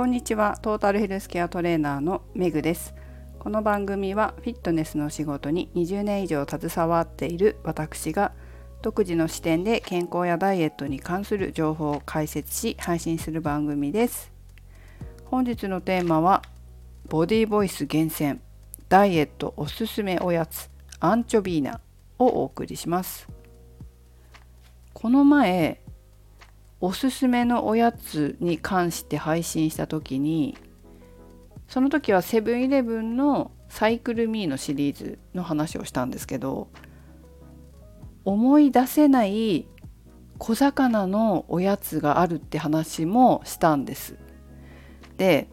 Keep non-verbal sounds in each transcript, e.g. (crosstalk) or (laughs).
こんにちは。トータルヘルスケアトレーナーのメグです。この番組はフィットネスの仕事に20年以上携わっている私が独自の視点で健康やダイエットに関する情報を解説し配信する番組です。本日のテーマはボディボイス厳選ダイエットおすすめおやつアンチョビーナをお送りします。この前おすすめのおやつに関して配信した時にその時はセブンイレブンのサイクルミーのシリーズの話をしたんですけど思い出せない小魚のおやつがあるって話もしたんです。で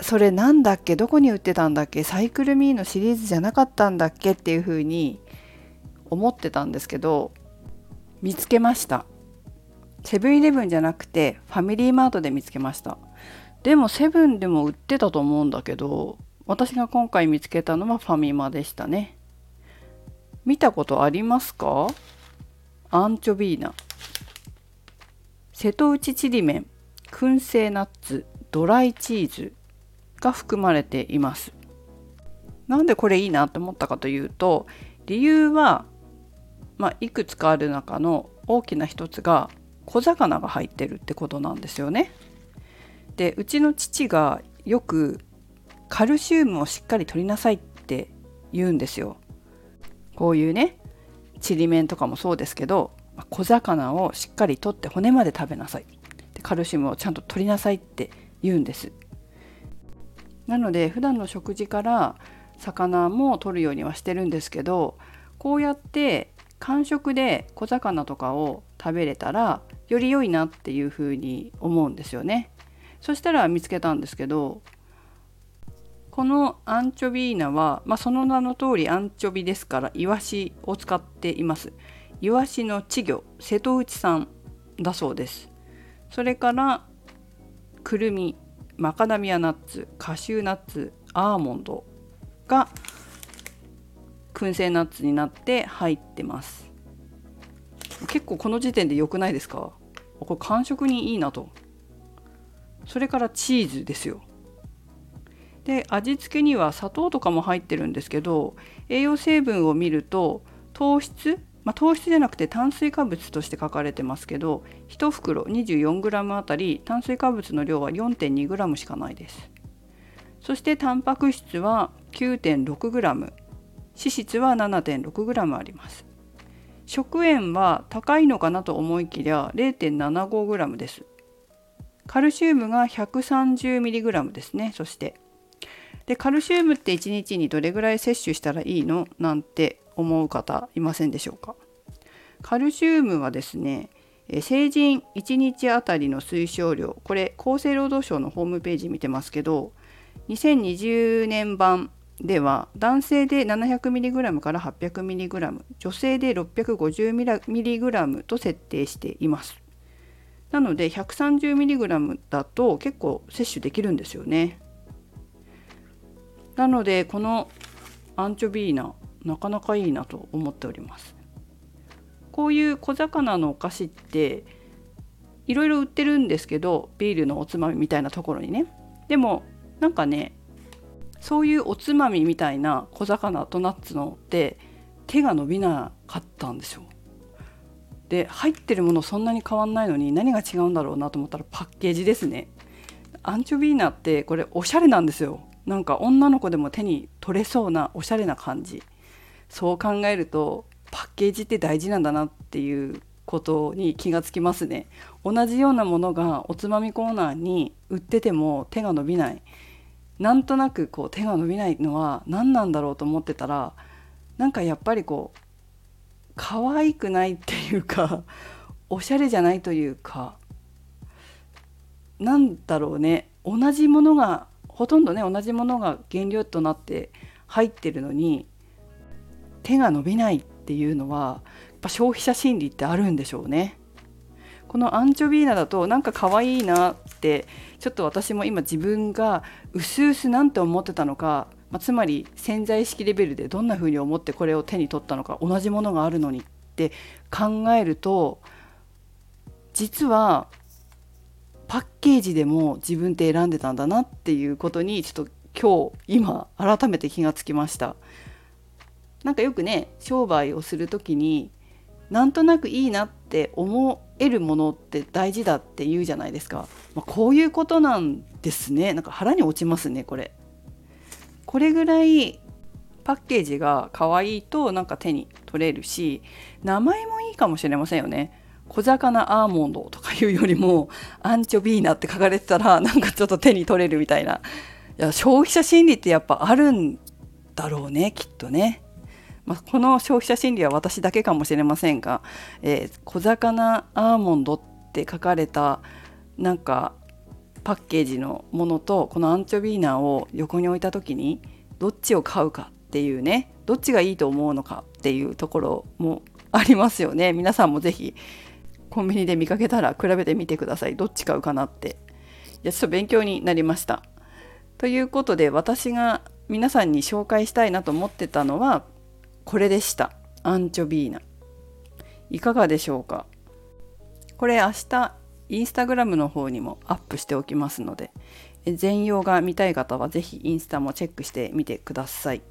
それなんだっけ？どこに売ってたんだっけ？サイクルミーのシリーズじゃなかったんだっけ？っていうふうに思ってたんですけど見つけました。セブンイレブンじゃなくてファミリーマートで見つけました。でもセブンでも売ってたと思うんだけど私が今回見つけたのはファミマでしたね。見たことありますか？アンチョビーナ。瀬戸内ちりめん。燻製ナッツ。ドライチーズ。が含まれています。なんでこれいいなって思ったかというと理由は、まあ、いくつかある中の大きな一つが小魚が入ってるってことなんですよね。でうちの父がよくカルシウムをしっかり取りなさいって言うんですよ。こういうねちりめんとかもそうですけど小魚をしっかり取って骨まで食べなさいでカルシウムをちゃんと取りなさいって言うんです。なので普段の食事から魚も取るようにはしてるんですけどこうやって間食で小魚とかを食べれたらより良いなっていうふうに思うんですよね。そしたら見つけたんですけどこのアンチョビーナは、まあ、その名の通りアンチョビですからイワシを使っています。イワシの稚魚瀬戸内産だそうです。それからくるみマカダミアナッツカシューナッツアーモンドが燻製ナッツになって入ってます結構この時点で良くないですか？これ感触にいいなと。それからチーズですよ。で味付けには砂糖とかも入ってるんですけど栄養成分を見ると糖質まあ、糖質じゃなくて炭水化物として書かれてますけど1袋 24g あたり炭水化物の量は 4.2g しかないです。そしてタンパク質は 9.6g 脂質は 7.6g あります。食塩は高いのかなと思いきや 0.75g です。カルシウムが 130mg ですね。そして。でカルシウムって1日にどれぐらい摂取したらいいの？なんて思う方いませんでしょうか？カルシウムはですね成人1日あたりの推奨量。これ厚生労働省のホームページ見てますけど2020年版では男性で 700mg から 800mg 女性で 650mg と設定しています。なので 130mg だと結構摂取できるんですよね。なのでこのアンチョビーナなかなかいいなと思っております。こういう小魚のお菓子っていろいろ売ってるんですけどビールのおつまみみたいなところにね。でもなんかねそういうおつまみみたいな小魚とナッツのって手が伸びなかったんですよ。で入ってるものそんなに変わんないのに何が違うんだろうなと思ったらパッケージですね。アンチョビーナってこれおしゃれなんですよ。なんか女の子でも手に取れそうなおしゃれな感じ。そう考えるとパッケージって大事なんだなっていうことに気がつきますね。同じようなものがおつまみコーナーに売ってても手が伸びない。なんとなくこう手が伸びないのは何なんだろうと思ってたらなんかやっぱりこう可愛くないっていうか (laughs) おしゃれじゃないというかなんだろうね同じものがほとんどね同じものが原料となって入ってるのに手が伸びないっていうのはやっぱ消費者心理ってあるんでしょうね。このアンチョビーナだとなんか可愛いなってちょっと私も今自分がうすうすなんて思ってたのか、まあ、つまり潜在意識レベルでどんな風に思ってこれを手に取ったのか同じものがあるのにって考えると実はパッケージでも自分って選んでたんだなっていうことにちょっと今日今改めて気がつきました。なんかよくね商売をする時になんとなくいいなって思えるものって大事だって言うじゃないですか、まあ、こういうことなんですね。なんか腹に落ちますねこれ。これぐらいパッケージが可愛いとなんか手に取れるし名前もいいかもしれませんよね。小魚アーモンドとかいうよりもアンチョビーナって書かれてたらなんかちょっと手に取れるみたいな。いや消費者心理ってやっぱあるんだろうねきっとね。まあ、この消費者心理は私だけかもしれませんが、えー、小魚アーモンドって書かれたなんかパッケージのものとこのアンチョビーナを横に置いた時にどっちを買うかっていうねどっちがいいと思うのかっていうところもありますよね。皆さんも是非コンビニで見かけたら比べてみてください。どっち買うかなって。いやちょっと勉強になりました。ということで私が皆さんに紹介したいなと思ってたのはこれでした。アンチョビーナ。いかがでしょうか？これ明日インスタグラムの方にもアップしておきますので全容が見たい方は是非インスタもチェックしてみてください。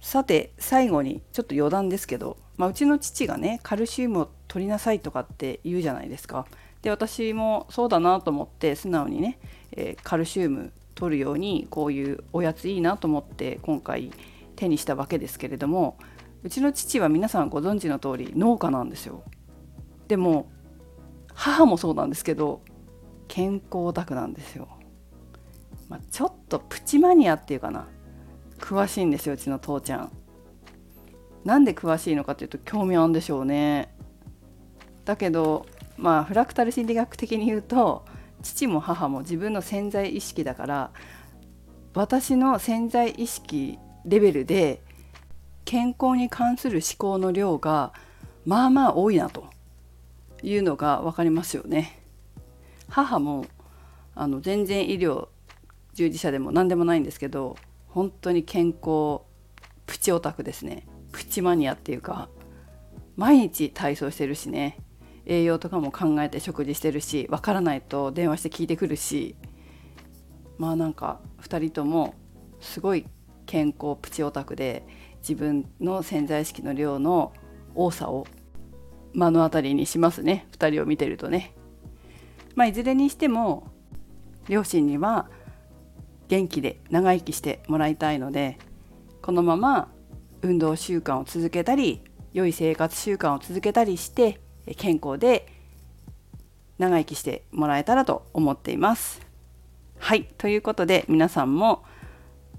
さて最後にちょっと余談ですけど、まあ、うちの父がねカルシウムを取りなさいとかって言うじゃないですか。で私もそうだなと思って素直にね、えー、カルシウム取るようにこういうおやついいなと思って今回手にしたわけですけれどもうちの父は皆さんご存知の通り農家なんですよ。でも母もそうなんですけど健康オタクなんですよ。まあ、ちょっとプチマニアっていうかな詳しいんですようちの父ちゃん。なんで詳しいのかっていうと興味あるんでしょうね。だけどまあフラクタル心理学的に言うと父も母も自分の潜在意識だから私の潜在意識レベルで健康に関する思考の量がまあまあ多いなというのが分かりますよね。母もあの全然医療従事者でも何でもないんですけど本当に健康プチオタクですね。プチマニアっていうか毎日体操してるしね。栄養とかも考えて食事してるしわからないと電話して聞いてくるし。まあなんか2人ともすごい健康プチオタクで自分の潜在意識の量の多さを目の当たりにしますね2人を見てるとね。まあ、いずれにしても両親には元気で長生きしてもらいたいのでこのまま運動習慣を続けたり良い生活習慣を続けたりして健康で長生きしてもらえたらと思っています。はいということで皆さんも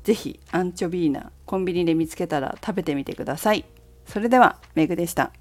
ぜひアンチョビーナコンビニで見つけたら食べてみてください。それではメグでした。